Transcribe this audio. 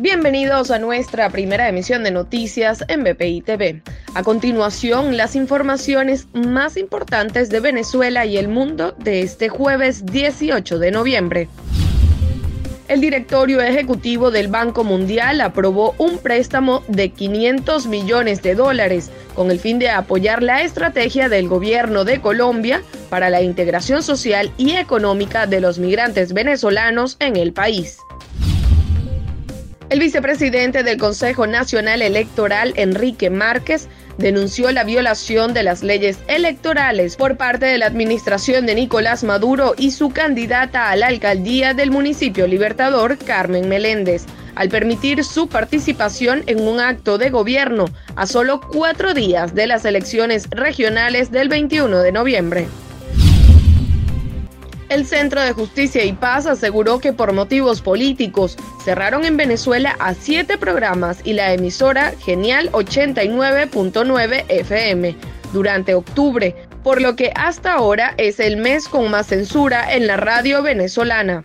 Bienvenidos a nuestra primera emisión de noticias en BPI TV. A continuación, las informaciones más importantes de Venezuela y el mundo de este jueves 18 de noviembre. El directorio ejecutivo del Banco Mundial aprobó un préstamo de 500 millones de dólares con el fin de apoyar la estrategia del gobierno de Colombia para la integración social y económica de los migrantes venezolanos en el país. El vicepresidente del Consejo Nacional Electoral, Enrique Márquez, denunció la violación de las leyes electorales por parte de la administración de Nicolás Maduro y su candidata a la alcaldía del municipio Libertador, Carmen Meléndez, al permitir su participación en un acto de gobierno a solo cuatro días de las elecciones regionales del 21 de noviembre. El Centro de Justicia y Paz aseguró que por motivos políticos cerraron en Venezuela a siete programas y la emisora Genial 89.9 FM durante octubre, por lo que hasta ahora es el mes con más censura en la radio venezolana.